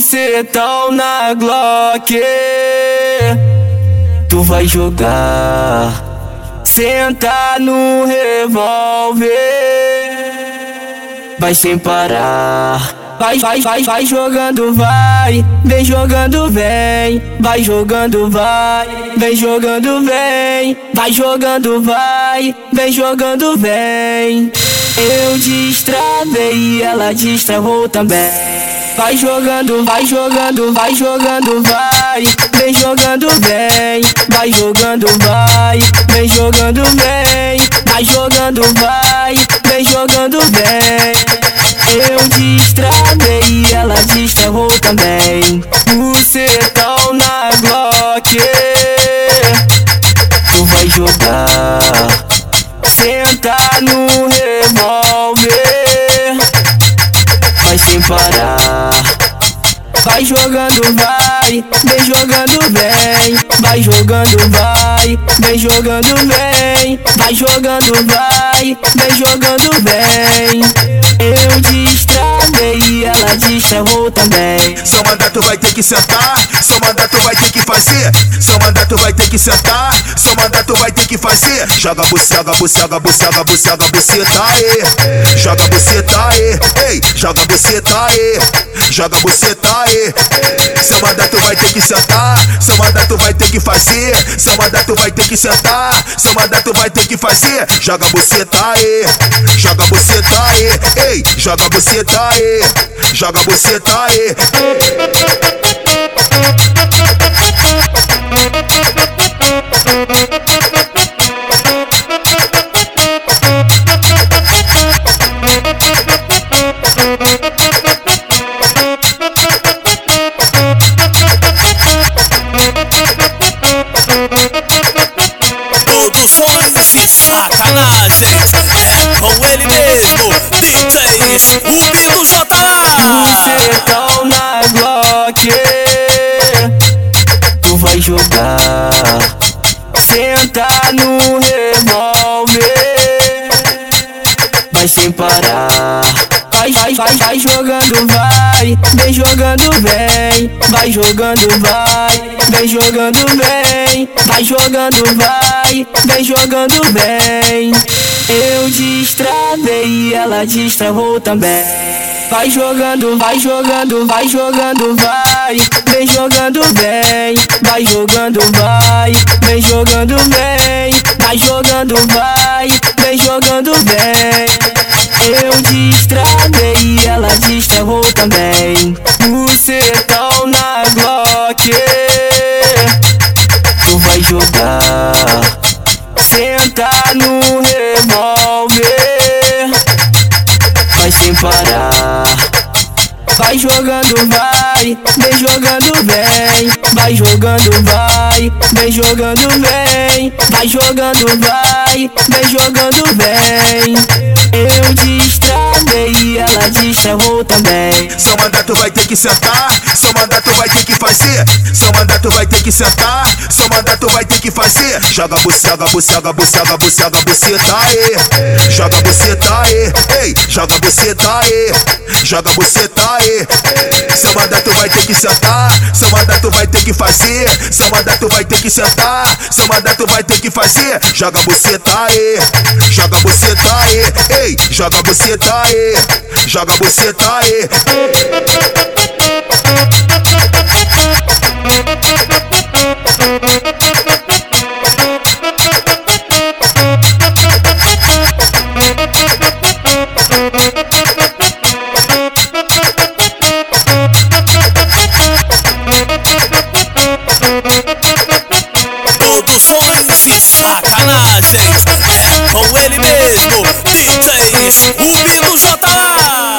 bucetão na Glock. Tu vai jogar, senta no revólver, vai sem parar. Vai, vai, vai, vai jogando, vai, vem jogando, vem, vai jogando, vai, vem jogando, vem, vai jogando, vai, vem jogando, vem. Eu destravei ela destravou também. Vai jogando, vai jogando, vai jogando, vai. Vem jogando, vem. Vai jogando, vai. Vem jogando, vem. Vai jogando, vai. Vem jogando, vem. Eu destravei e ela destravou também. Vai jogando, vai, vem jogando, vem. Vai jogando, vai, vem jogando, vem. Vai jogando, vai, vem jogando, vem. Eu destravei e ela destravou também. Seu mandato vai ter que sentar, seu mandato vai ter que fazer. Seu mandato vai que sentar, seu mandato vai ter que fazer. Joga bucega, bucega, bucega, bucega, buceta aí. Joga buceta aí, ei, joga buceta aí. Joga buceta aí. Seu mandato vai ter que sentar, seu mandato vai ter que fazer. Seu mandato vai ter que sentar, seu mandato vai ter que fazer. Joga buceta aí, joga buceta aí, ei, joga buceta aí. Joga buceta aí. De sacanagem com ele mesmo DJ Rubi do JA Bucetão na Glock. Tu vai jogar. Senta no revólver. Vai sem parar. Vai, vai, jogando, vai. Vem jogando, vem. Vai jogando, vai. Vem jogando, vem. Vai jogando, vai. Vem jogando, vem. Eu destravei e ela destravou também. Vai jogando, vai jogando, vai jogando, vai. Vem jogando, vem. Vai jogando, vai. Vem jogando, vem. Vai jogando, vai. Vem jogando, vem. Eu destravei e ela destravou também. Bucetão na Glock. Tu vai jogar. Senta no revólver. Vai sem parar. Vai jogando, vai, vem jogando, vem. Vai jogando, vai, vem jogando, vem. Vai jogando, vai, vem jogando, vem. Eu destravei e ela destravou também. Seu mandato vai ter que sentar, seu mandato vai ter que fazer. Seu mandato vai ter que sentar, seu mandato vai ter que fazer. Joga bucega, bucega, bucega, bucega, buceta aí. Joga buceta ei, joga buceta aí. Joga buceta aí. Seu mandato vai ter que sentar, seu mandato vai ter que fazer. Seu mandato vai ter que sentar, seu mandato vai ter que fazer. Joga buceta aí, joga buceta aí, ei, joga buceta aí. Joga buceta aí. com ele mesmo, DJ Rubino JA.